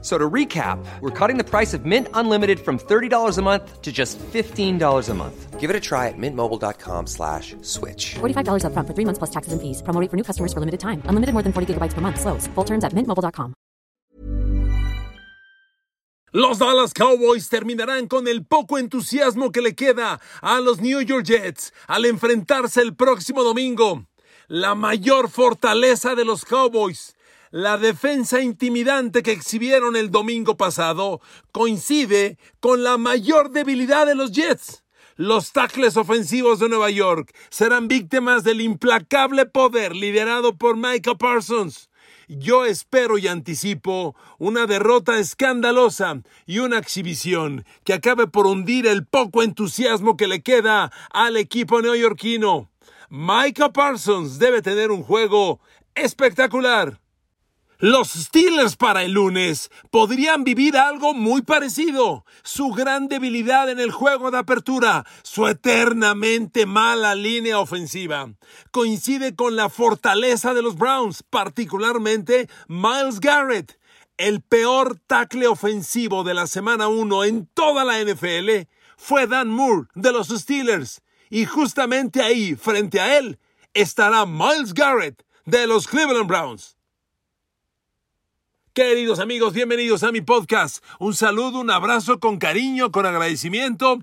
So to recap, we're cutting the price of Mint Unlimited from $30 a month to just $15 a month. Give it a try at mintmobile.com slash switch. $45 upfront for three months plus taxes and fees. Promo rate for new customers for limited time. Unlimited more than 40 gigabytes per month. Slows. Full terms at mintmobile.com. Los Dallas Cowboys terminarán con el poco entusiasmo que le queda a los New York Jets al enfrentarse el próximo domingo. La mayor fortaleza de los Cowboys la defensa intimidante que exhibieron el domingo pasado coincide con la mayor debilidad de los Jets. Los tackles ofensivos de Nueva York serán víctimas del implacable poder liderado por Michael Parsons. Yo espero y anticipo una derrota escandalosa y una exhibición que acabe por hundir el poco entusiasmo que le queda al equipo neoyorquino. Michael Parsons debe tener un juego espectacular. Los Steelers para el lunes podrían vivir algo muy parecido. Su gran debilidad en el juego de apertura, su eternamente mala línea ofensiva, coincide con la fortaleza de los Browns, particularmente Miles Garrett. El peor tackle ofensivo de la semana 1 en toda la NFL fue Dan Moore de los Steelers. Y justamente ahí, frente a él, estará Miles Garrett de los Cleveland Browns. Queridos amigos, bienvenidos a mi podcast. Un saludo, un abrazo con cariño, con agradecimiento.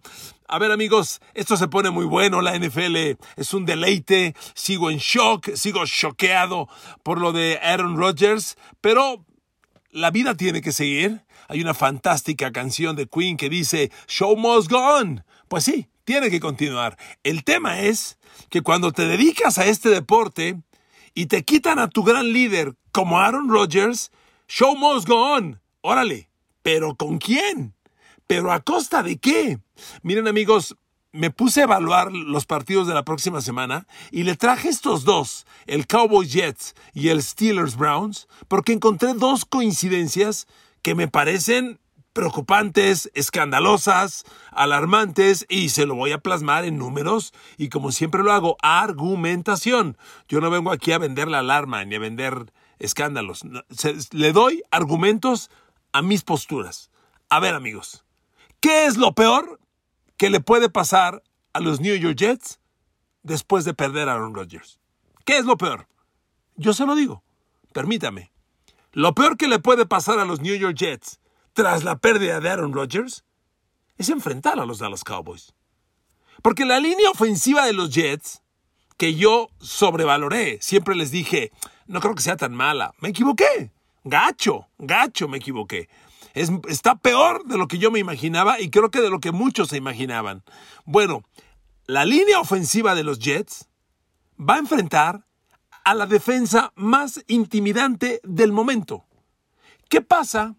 A ver amigos, esto se pone muy bueno, la NFL es un deleite, sigo en shock, sigo choqueado por lo de Aaron Rodgers, pero la vida tiene que seguir. Hay una fantástica canción de Queen que dice, Show must go on. Pues sí, tiene que continuar. El tema es que cuando te dedicas a este deporte y te quitan a tu gran líder como Aaron Rodgers, Show must go on. Órale. ¿Pero con quién? ¿Pero a costa de qué? Miren amigos, me puse a evaluar los partidos de la próxima semana y le traje estos dos, el Cowboys Jets y el Steelers Browns, porque encontré dos coincidencias que me parecen preocupantes, escandalosas, alarmantes y se lo voy a plasmar en números y como siempre lo hago, argumentación. Yo no vengo aquí a vender la alarma ni a vender escándalos. le doy argumentos a mis posturas. A ver, amigos, ¿qué es lo peor que le puede pasar a los New York Jets después de perder a Aaron Rodgers? ¿Qué es lo peor? Yo se lo digo, permítame. Lo peor que le puede pasar a los New York Jets tras la pérdida de Aaron Rodgers es enfrentar a los Dallas Cowboys. Porque la línea ofensiva de los Jets, que yo sobrevaloré, siempre les dije, no creo que sea tan mala. Me equivoqué. Gacho, gacho me equivoqué. Es, está peor de lo que yo me imaginaba y creo que de lo que muchos se imaginaban. Bueno, la línea ofensiva de los Jets va a enfrentar a la defensa más intimidante del momento. ¿Qué pasa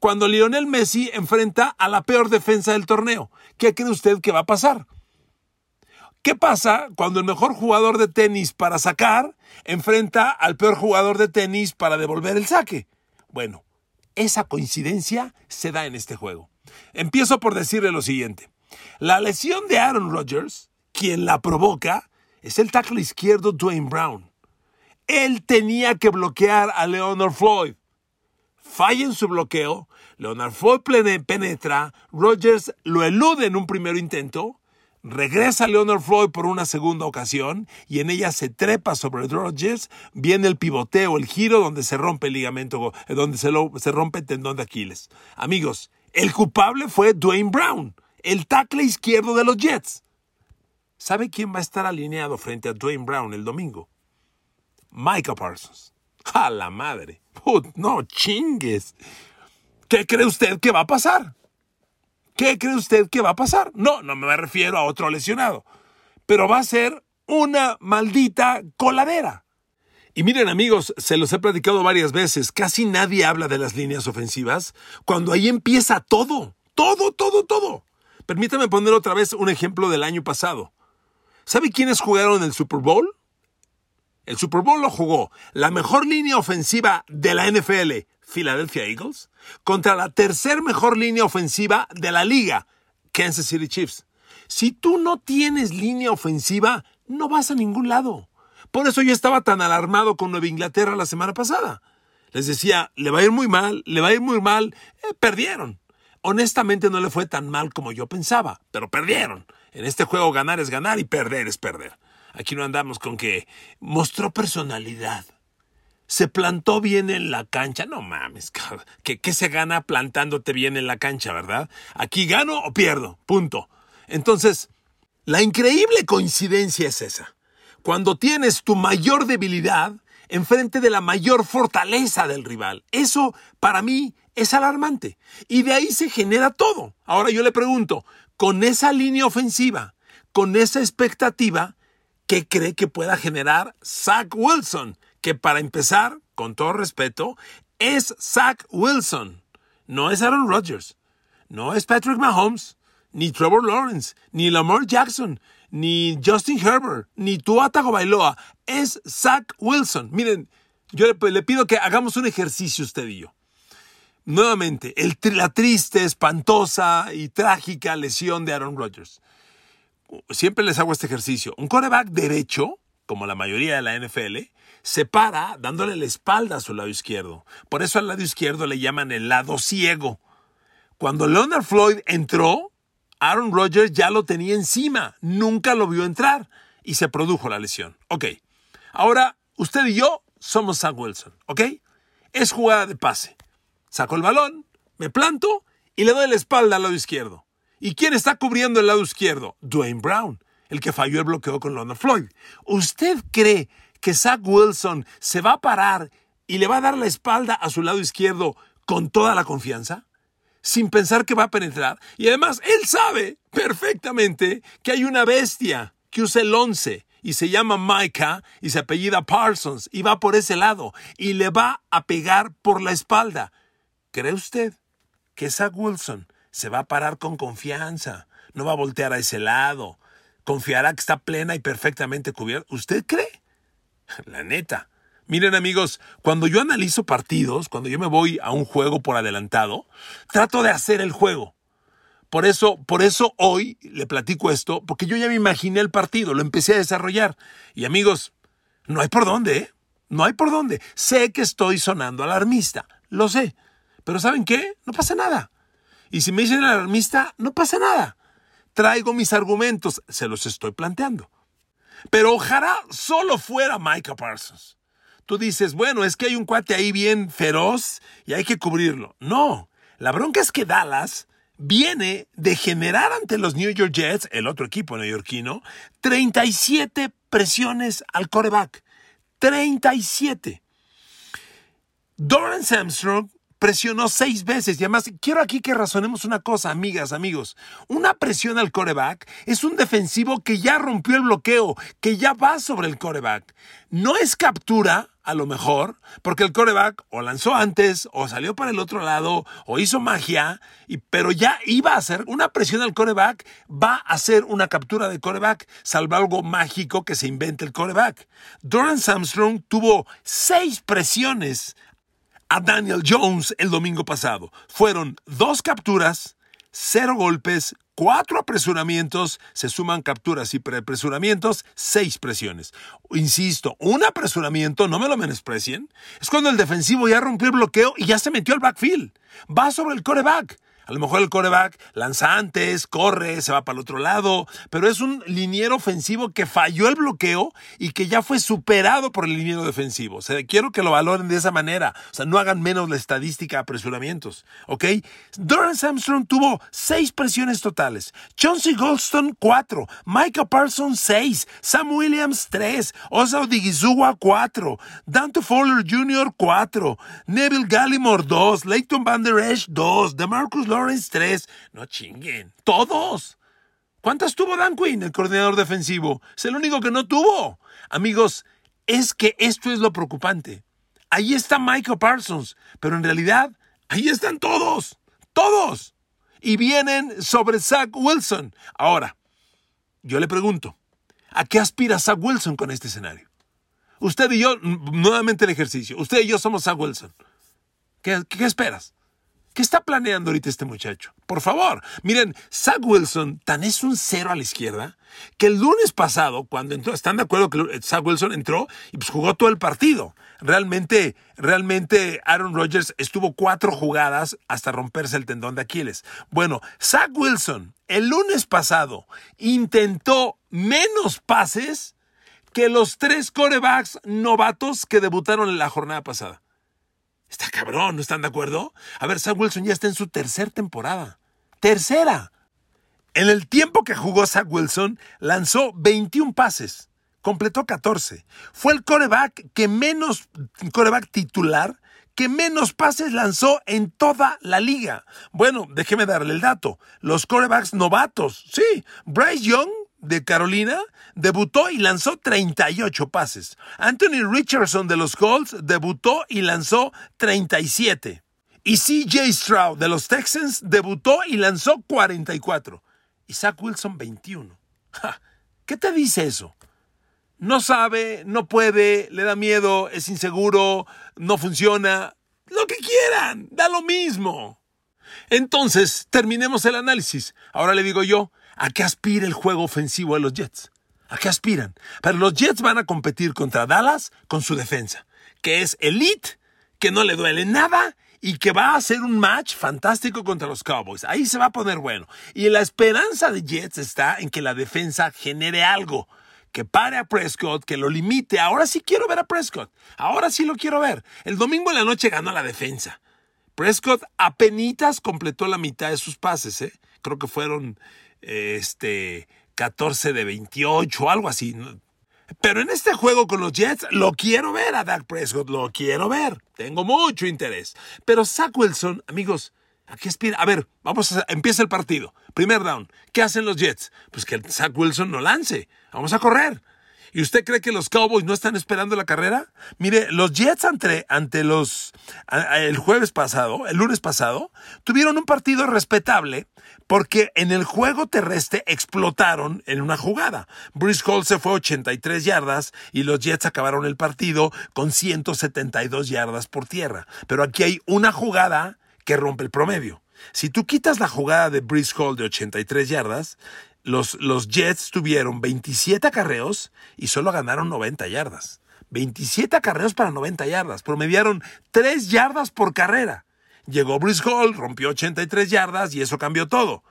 cuando Lionel Messi enfrenta a la peor defensa del torneo? ¿Qué cree usted que va a pasar? ¿Qué pasa cuando el mejor jugador de tenis para sacar enfrenta al peor jugador de tenis para devolver el saque? Bueno, esa coincidencia se da en este juego. Empiezo por decirle lo siguiente. La lesión de Aaron Rodgers, quien la provoca, es el tackle izquierdo Dwayne Brown. Él tenía que bloquear a Leonard Floyd. Falla en su bloqueo, Leonard Floyd penetra, Rodgers lo elude en un primer intento, Regresa Leonard Floyd por una segunda ocasión y en ella se trepa sobre Rodgers. Viene el pivoteo, el giro donde se rompe el ligamento, eh, donde se, rompe el tendón de Aquiles. Amigos, el culpable fue Dwayne Brown, el tackle izquierdo de los Jets. ¿Sabe quién va a estar alineado frente a Dwayne Brown el domingo? Michael Parsons. ¡A la madre! no chingues! ¿Qué cree usted que va a pasar? ¿Qué cree usted que va a pasar? No, no me refiero a otro lesionado, pero va a ser una maldita coladera. Y miren amigos, se los he platicado varias veces, casi nadie habla de las líneas ofensivas cuando ahí empieza todo, todo, todo, todo. Permítame poner otra vez un ejemplo del año pasado. ¿Sabe quiénes jugaron el Super Bowl? El Super Bowl lo jugó la mejor línea ofensiva de la NFL, Philadelphia Eagles, contra la tercer mejor línea ofensiva de la liga, Kansas City Chiefs. Si tú no tienes línea ofensiva, no vas a ningún lado. Por eso yo estaba tan alarmado con Nueva Inglaterra la semana pasada. Les decía, le va a ir muy mal, le va a ir muy mal. Eh, perdieron. Honestamente no le fue tan mal como yo pensaba, pero perdieron. En este juego ganar es ganar y perder es perder. Aquí no andamos con que mostró personalidad. Se plantó bien en la cancha. No mames, ¿Qué, ¿Qué se gana plantándote bien en la cancha, verdad? Aquí gano o pierdo. Punto. Entonces, la increíble coincidencia es esa. Cuando tienes tu mayor debilidad enfrente de la mayor fortaleza del rival. Eso, para mí, es alarmante. Y de ahí se genera todo. Ahora yo le pregunto, con esa línea ofensiva, con esa expectativa, ¿qué cree que pueda generar Zach Wilson? Que para empezar, con todo respeto, es Zach Wilson. No es Aaron Rodgers. No es Patrick Mahomes ni Trevor Lawrence, ni Lamar Jackson, ni Justin Herbert, ni Tua Tagovailoa. Es Zach Wilson. Miren, yo le, pido que hagamos un ejercicio usted y yo. Nuevamente, la triste, espantosa y trágica lesión de Aaron Rodgers. Siempre les hago este ejercicio. Un quarterback derecho, como la mayoría de la NFL, se para dándole la espalda a su lado izquierdo. Por eso al lado izquierdo le llaman el lado ciego. Cuando Leonard Floyd entró, Aaron Rodgers ya lo tenía encima, nunca lo vio entrar y se produjo la lesión. Ok, ahora usted y yo somos Sam Wilson, ¿ok? Es jugada de pase. Saco el balón, me planto y le doy la espalda al lado izquierdo. ¿Y quién está cubriendo el lado izquierdo? Dwayne Brown, el que falló el bloqueo con Leonard Floyd. ¿Usted cree que Zach Wilson se va a parar y le va a dar la espalda a su lado izquierdo con toda la confianza? sin pensar que va a penetrar. Y además, él sabe perfectamente que hay una bestia que usa el 11 y se llama Micah y se apellida Parsons y va por ese lado y le va a pegar por la espalda. ¿Cree usted que Zach Wilson se va a parar con confianza? No va a voltear a ese lado. Confiará que está plena y perfectamente cubierta. ¿Usted cree? La neta. Miren amigos, cuando yo analizo partidos, cuando yo me voy a un juego por adelantado, trato de hacer el juego. Por eso, por eso hoy le platico esto, porque yo ya me imaginé el partido, lo empecé a desarrollar. Y amigos, no hay por dónde, ¿eh? No hay por dónde. Sé que estoy sonando alarmista, lo sé. Pero ¿saben qué? No pasa nada. Y si me dicen alarmista, no pasa nada. Traigo mis argumentos, se los estoy planteando. Pero ojalá solo fuera Micah Parsons tú dices, bueno, es que hay un cuate ahí bien feroz y hay que cubrirlo. No, la bronca es que Dallas viene de generar ante los New York Jets, el otro equipo neoyorquino, 37 presiones al coreback. 37. Doran Samstrong presionó seis veces. Y además, quiero aquí que razonemos una cosa, amigas, amigos. Una presión al coreback es un defensivo que ya rompió el bloqueo, que ya va sobre el coreback. No es captura, a lo mejor, porque el coreback o lanzó antes, o salió para el otro lado, o hizo magia, y, pero ya iba a hacer una presión al coreback, va a hacer una captura de coreback, salvo algo mágico que se invente el coreback. Doran Armstrong tuvo seis presiones a Daniel Jones el domingo pasado. Fueron dos capturas, cero golpes, cuatro apresuramientos, se suman capturas y apresuramientos, seis presiones. Insisto, un apresuramiento, no me lo menosprecien, es cuando el defensivo ya rompió el bloqueo y ya se metió al backfield. Va sobre el coreback. A lo mejor el coreback lanza antes, corre, se va para el otro lado, pero es un liniero ofensivo que falló el bloqueo y que ya fue superado por el liniero defensivo. Quiero que lo valoren de esa manera. O sea, no hagan menos la estadística de apresuramientos. ¿Ok? Doran Armstrong tuvo seis presiones totales. Chauncey Goldstone, cuatro. Micah Parsons, seis. Sam Williams, tres. Osa Odigizua, cuatro. Dante Fowler Jr., cuatro. Neville Gallimore, dos. Leighton Van Der Esch, dos. DeMarcus Lawrence 3. No chinguen. Todos. ¿Cuántas tuvo Dan Quinn, el coordinador defensivo? Es el único que no tuvo. Amigos, es que esto es lo preocupante. Ahí está Michael Parsons, pero en realidad ahí están todos. Todos. Y vienen sobre Zach Wilson. Ahora, yo le pregunto, ¿a qué aspira Zach Wilson con este escenario? Usted y yo, nuevamente el ejercicio, usted y yo somos Zach Wilson. ¿Qué, qué esperas? ¿Qué está planeando ahorita este muchacho? Por favor, miren, Zach Wilson tan es un cero a la izquierda que el lunes pasado, cuando entró, están de acuerdo que Zach Wilson entró y pues jugó todo el partido. Realmente, realmente Aaron Rodgers estuvo cuatro jugadas hasta romperse el tendón de Aquiles. Bueno, Zach Wilson el lunes pasado intentó menos pases que los tres corebacks novatos que debutaron en la jornada pasada. Está cabrón, ¿no están de acuerdo? A ver, Zach Wilson ya está en su tercera temporada. Tercera. En el tiempo que jugó Zach Wilson, lanzó 21 pases, completó 14. Fue el coreback que menos, coreback titular, que menos pases lanzó en toda la liga. Bueno, déjeme darle el dato. Los corebacks novatos, sí. Bryce Young de Carolina debutó y lanzó 38 pases. Anthony Richardson de los Colts debutó y lanzó 37. Y CJ Stroud de los Texans debutó y lanzó 44. Y Zach Wilson 21. ¿Qué te dice eso? No sabe, no puede, le da miedo, es inseguro, no funciona. Lo que quieran, da lo mismo. Entonces, terminemos el análisis. Ahora le digo yo, ¿A qué aspira el juego ofensivo de los Jets? ¿A qué aspiran? Pero los Jets van a competir contra Dallas con su defensa, que es elite, que no le duele nada y que va a ser un match fantástico contra los Cowboys. Ahí se va a poner bueno. Y la esperanza de Jets está en que la defensa genere algo, que pare a Prescott, que lo limite. Ahora sí quiero ver a Prescott. Ahora sí lo quiero ver. El domingo en la noche ganó la defensa. Prescott apenas completó la mitad de sus pases, ¿eh? Creo que fueron este 14 de 28, algo así. Pero en este juego con los Jets lo quiero ver a Dak Prescott, lo quiero ver. Tengo mucho interés. Pero Zach Wilson, amigos, aquí aspira. A ver, vamos a empieza el partido. Primer down. ¿Qué hacen los Jets? Pues que Zach Wilson no lance. Vamos a correr. ¿Y usted cree que los Cowboys no están esperando la carrera? Mire, los Jets ante, ante los el jueves pasado, el lunes pasado, tuvieron un partido respetable porque en el juego terrestre explotaron en una jugada. Bruce Hall se fue 83 yardas y los Jets acabaron el partido con 172 yardas por tierra. Pero aquí hay una jugada que rompe el promedio. Si tú quitas la jugada de Bruce Hall de 83 yardas, los, los Jets tuvieron 27 acarreos y solo ganaron 90 yardas. 27 acarreos para 90 yardas. Promediaron 3 yardas por carrera. Llegó Bruce Hall, rompió 83 yardas y eso cambió todo.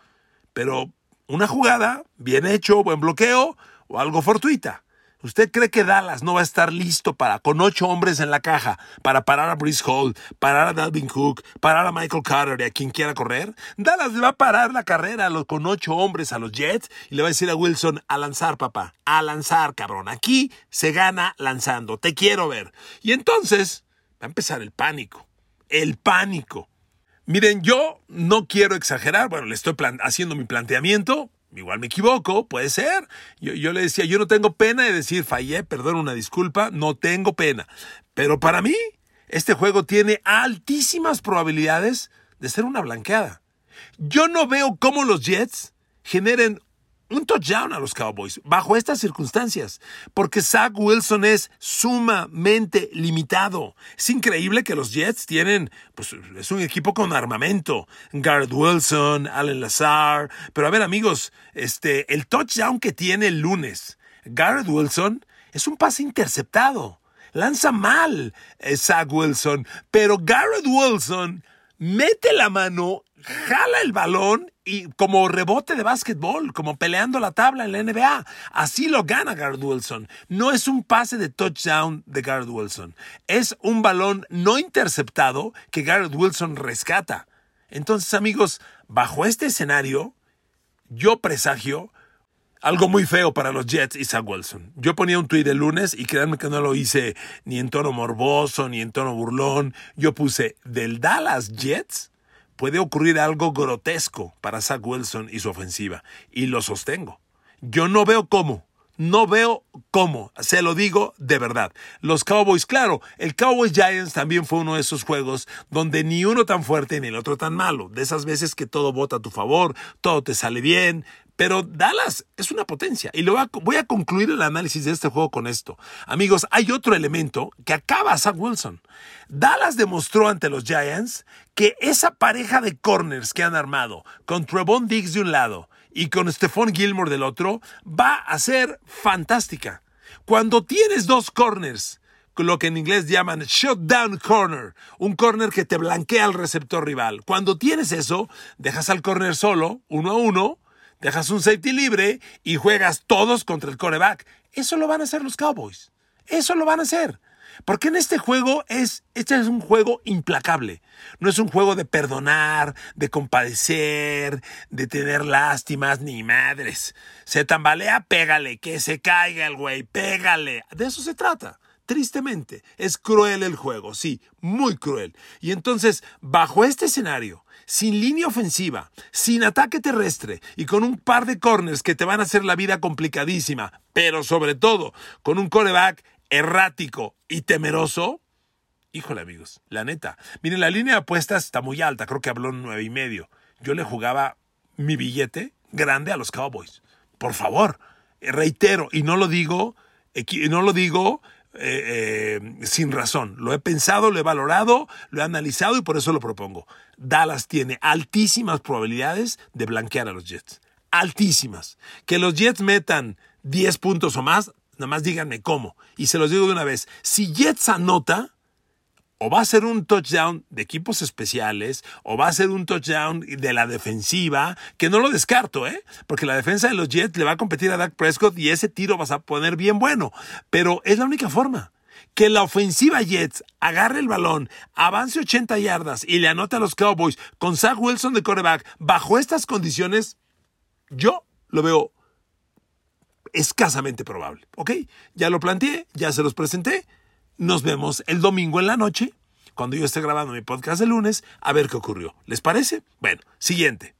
Pero una jugada, bien hecho, buen bloqueo o algo fortuita. ¿Usted cree que Dallas no va a estar listo para, con ocho hombres en la caja, para parar a Brice Hall, parar a Dalvin Cook, parar a Michael Carter y a quien quiera correr? Dallas le va a parar la carrera con ocho hombres a los Jets y le va a decir a Wilson, a lanzar, papá, a lanzar, cabrón. Aquí se gana lanzando, te quiero ver. Y entonces va a empezar el pánico, el pánico. Miren, yo no quiero exagerar, bueno, le estoy haciendo mi planteamiento, Igual me equivoco, puede ser. Yo, le decía, yo no tengo pena de decir fallé, perdón, una disculpa, no tengo pena. Pero para mí, este juego tiene altísimas probabilidades de ser una blanqueada. Yo no veo cómo los Jets generen un touchdown a los Cowboys bajo estas circunstancias, porque Zach Wilson es sumamente limitado. Es increíble que los Jets tienen, pues es un equipo con armamento. Garrett Wilson, Allen Lazar, pero a ver amigos, este, el touchdown que tiene el lunes, Garrett Wilson es un pase interceptado. Lanza mal eh, Zach Wilson, pero Garrett Wilson mete la mano, jala el balón y como rebote de básquetbol, como peleando la tabla en la NBA. Así lo gana Garrett Wilson. No es un pase de touchdown de Garrett Wilson. Es un balón no interceptado que Garrett Wilson rescata. Entonces, amigos, bajo este escenario, yo presagio algo muy feo para los Jets y Zach Wilson. Yo ponía un tuit el lunes y créanme que no lo hice ni en tono morboso ni en tono burlón. Yo puse del Dallas Jets puede ocurrir algo grotesco para Zach Wilson y su ofensiva. Y lo sostengo. Yo no veo cómo. No veo cómo, se lo digo de verdad. Los Cowboys, claro, el Cowboys Giants también fue uno de esos juegos donde ni uno tan fuerte ni el otro tan malo. De esas veces que todo vota a tu favor, todo te sale bien. Pero Dallas es una potencia. Y lo voy a concluir el análisis de este juego con esto. Amigos, hay otro elemento que acaba a Zach Wilson. Dallas demostró ante los Giants que esa pareja de corners que han armado, con Trevon Diggs de un lado y con Stephon Gilmore del otro, va a ser fantástica. Cuando tienes dos corners, lo que en inglés llaman shutdown corner, un corner que te blanquea al receptor rival. Cuando tienes eso, dejas al corner solo, uno a uno, dejas un safety libre y juegas todos contra el coreback. Eso lo van a hacer los Cowboys. Eso lo van a hacer. Porque en este juego es, este es un juego implacable. No es un juego de perdonar, de compadecer, de tener lástimas, ni madres. Se tambalea, pégale, que se caiga el güey, pégale. De eso se trata. Tristemente, es cruel el juego, sí, muy cruel. Y entonces, bajo este escenario, sin línea ofensiva, sin ataque terrestre y con un par de corners que te van a hacer la vida complicadísima, pero sobre todo con un coreback errático y temeroso, híjole amigos, la neta. Miren, la línea de apuestas está muy alta, creo que habló en nueve y medio. Yo le jugaba mi billete grande a los Cowboys. Por favor, reitero, y no lo digo, no lo digo eh, eh, sin razón. Lo he pensado, lo he valorado, lo he analizado y por eso lo propongo. Dallas tiene altísimas probabilidades de blanquear a los Jets. Altísimas. Que los Jets metan 10 puntos o más, Nada más díganme cómo. Y se los digo de una vez. Si Jets anota, o va a ser un touchdown de equipos especiales, o va a ser un touchdown de la defensiva, que no lo descarto, ¿eh? Porque la defensa de los Jets le va a competir a Dak Prescott y ese tiro vas a poner bien bueno. Pero es la única forma. Que la ofensiva Jets agarre el balón, avance 80 yardas y le anote a los Cowboys con Zach Wilson de quarterback bajo estas condiciones, yo lo veo escasamente probable. ¿Ok? Ya lo planteé, ya se los presenté. Nos vemos el domingo en la noche, cuando yo esté grabando mi podcast el lunes, a ver qué ocurrió. ¿Les parece? Bueno, siguiente.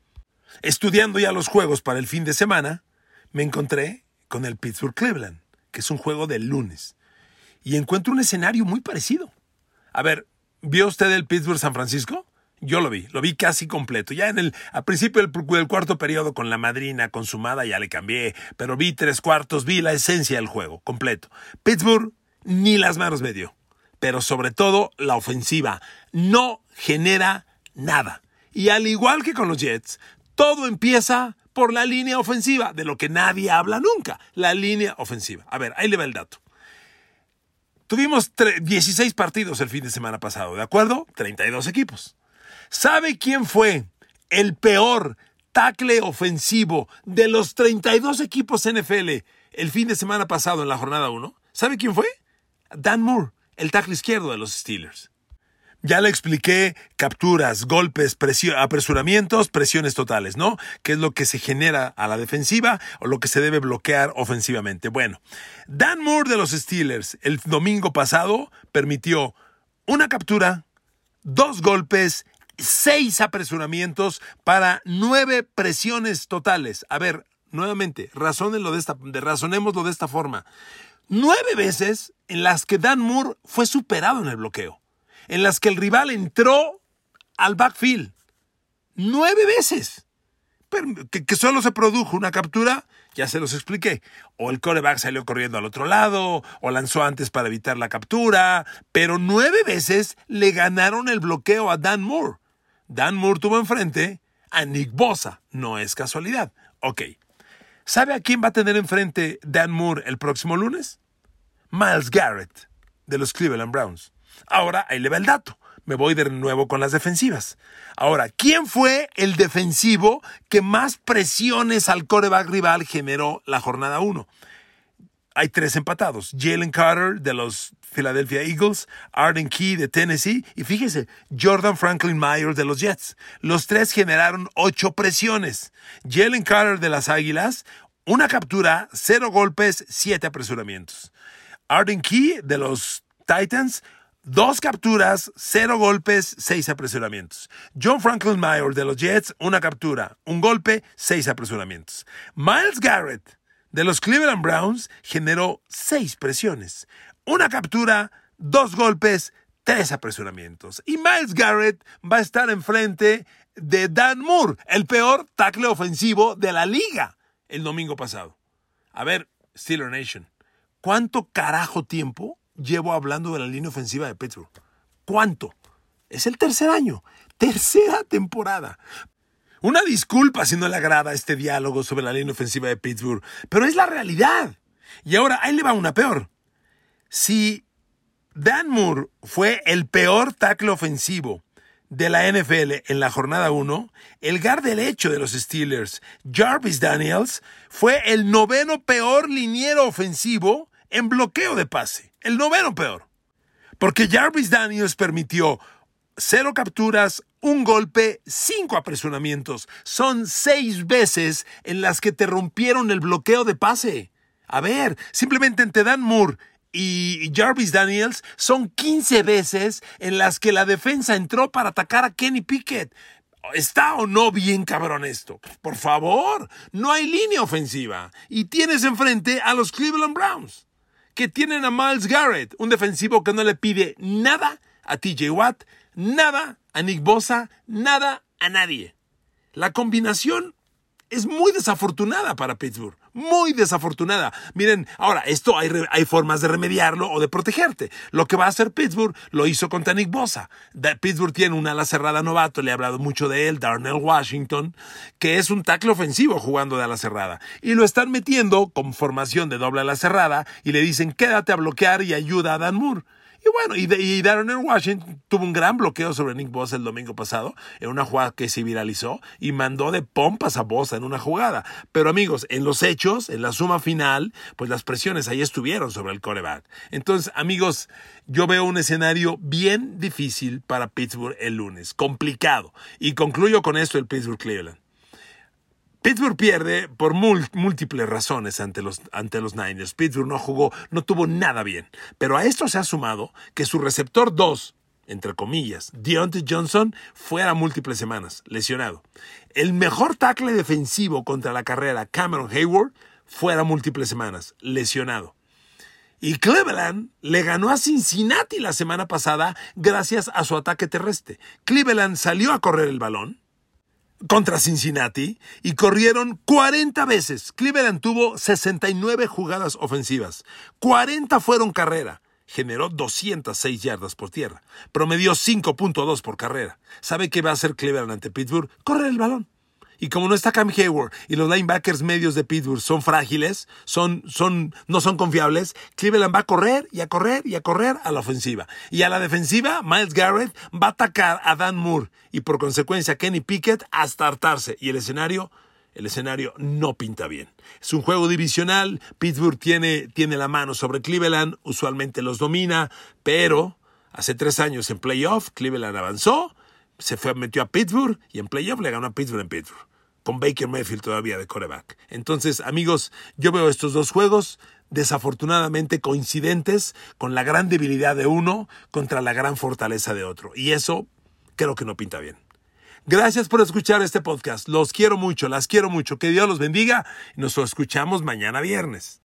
Estudiando ya los juegos para el fin de semana, me encontré con el Pittsburgh Cleveland, que es un juego del lunes. Y encuentro un escenario muy parecido. A ver, ¿vio usted el Pittsburgh San Francisco? Yo lo vi, lo vi casi completo. Ya en el, a principio del, cuarto periodo con la madrina consumada ya le cambié, pero vi tres cuartos, vi la esencia del juego, completo. Pittsburgh ni las manos me dio, pero sobre todo la ofensiva no genera nada. Y al igual que con los Jets, todo empieza por la línea ofensiva, de lo que nadie habla nunca, la línea ofensiva. A ver, ahí le va el dato. Tuvimos 16 partidos el fin de semana pasado, ¿de acuerdo? 32 equipos. ¿Sabe quién fue el peor tackle ofensivo de los 32 equipos NFL el fin de semana pasado en la jornada 1? ¿Sabe quién fue? Dan Moore, el tackle izquierdo de los Steelers. Ya le expliqué capturas, golpes, apresuramientos, presiones totales, ¿no? ¿Qué es lo que se genera a la defensiva o lo que se debe bloquear ofensivamente? Bueno, Dan Moore de los Steelers el domingo pasado permitió una captura, dos golpes seis apresuramientos para nueve presiones totales. A ver, nuevamente, razónenlo de esta, razonémoslo de esta forma. Nueve veces en las que Dan Moore fue superado en el bloqueo, en las que el rival entró al backfield. Nueve veces. que, que solo se produjo una captura ya se los expliqué. O el coreback salió corriendo al otro lado, o lanzó antes para evitar la captura, pero nueve veces le ganaron el bloqueo a Dan Moore. Dan Moore tuvo enfrente a Nick Bosa. No es casualidad. Ok. ¿Sabe a quién va a tener enfrente Dan Moore el próximo lunes? Miles Garrett, de los Cleveland Browns. Ahora, ahí le va el dato. Me voy de nuevo con las defensivas. Ahora, ¿quién fue el defensivo que más presiones al coreback rival generó la jornada 1? Hay tres empatados. Jalen Carter de los Philadelphia Eagles, Arden Key de Tennessee y fíjese, Jordan Franklin Myers de los Jets. Los tres generaron ocho presiones. Jalen Carter de las Águilas, una captura, cero golpes, siete apresuramientos. Arden Key de los Titans, Dos capturas, cero golpes, seis apresuramientos. John Franklin Myers de los Jets, una captura, un golpe, seis apresuramientos. Miles Garrett de los Cleveland Browns generó seis presiones, una captura, dos golpes, tres apresuramientos. Y Miles Garrett va a estar enfrente de Dan Moore, el peor tackle ofensivo de la liga, el domingo pasado. A ver, Steeler Nation, ¿cuánto carajo tiempo llevo hablando de la línea ofensiva de Pittsburgh? ¿Cuánto? Es el tercer año, tercera temporada. Una disculpa si no le agrada este diálogo sobre la línea ofensiva de Pittsburgh, pero es la realidad. Y ahora, ahí le va una peor. Si Dan Moore fue el peor tackle ofensivo de la NFL en la jornada 1, el guard derecho de los Steelers, Jarvis Daniels, fue el noveno peor liniero ofensivo en bloqueo de pase. El noveno peor. Porque Jarvis Daniels permitió cero capturas, un golpe, cinco apresuramientos. Son seis veces en las que te rompieron el bloqueo de pase. A ver, simplemente te Dan Moore y Jarvis Daniels son 15 veces en las que la defensa entró para atacar a Kenny Pickett. ¿Está o no bien cabrón esto? Por favor, no hay línea ofensiva. Y tienes enfrente a los Cleveland Browns, que tienen a Miles Garrett, un defensivo que no le pide nada a TJ Watt, nada a Nick Bosa, nada a nadie. La combinación es muy desafortunada para Pittsburgh. Muy desafortunada. Miren, ahora, esto hay, hay, formas de remediarlo o de protegerte. Lo que va a hacer Pittsburgh lo hizo con Nick Bosa. Pittsburgh tiene un ala cerrada novato, le he hablado mucho de él, Darnell Washington, que es un tackle ofensivo jugando de ala cerrada. Y lo están metiendo con formación de doble ala cerrada y le dicen quédate a bloquear y ayuda a Dan Moore. Y bueno, y, y Darren Washington tuvo un gran bloqueo sobre Nick Bosa el domingo pasado en una jugada que se viralizó y mandó de pompas a Bosa en una jugada. Pero amigos, en los hechos, en la suma final, pues las presiones ahí estuvieron sobre el coreback. Entonces, amigos, yo veo un escenario bien difícil para Pittsburgh el lunes, complicado. Y concluyo con esto el Pittsburgh Cleveland. Pittsburgh pierde por múltiples razones ante los, ante los Niners. Pittsburgh no jugó, no tuvo nada bien. Pero a esto se ha sumado que su receptor 2, entre comillas, Deontay Johnson, fuera múltiples semanas, lesionado. El mejor tackle defensivo contra la carrera, Cameron Hayward, fuera múltiples semanas, lesionado. Y Cleveland le ganó a Cincinnati la semana pasada gracias a su ataque terrestre. Cleveland salió a correr el balón, contra Cincinnati y corrieron 40 veces. Cleveland tuvo 69 jugadas ofensivas. 40 fueron carrera. Generó 206 yardas por tierra. Promedió 5.2 por carrera. ¿Sabe qué va a hacer Cleveland ante Pittsburgh? Correr el balón. Y como no está Cam Hayward y los linebackers medios de Pittsburgh son frágiles, son, son, no son confiables, Cleveland va a correr y a correr y a correr a la ofensiva. Y a la defensiva, Miles Garrett va a atacar a Dan Moore y por consecuencia Kenny Pickett hasta hartarse. Y el escenario, el escenario no pinta bien. Es un juego divisional, Pittsburgh tiene, tiene la mano sobre Cleveland, usualmente los domina, pero hace tres años en playoff Cleveland avanzó, se fue, metió a Pittsburgh y en playoff le ganó a Pittsburgh en Pittsburgh con Baker Mayfield todavía de coreback. Entonces, amigos, yo veo estos dos juegos desafortunadamente coincidentes con la gran debilidad de uno contra la gran fortaleza de otro. Y eso creo que no pinta bien. Gracias por escuchar este podcast. Los quiero mucho, las quiero mucho. Que Dios los bendiga y nos escuchamos mañana viernes.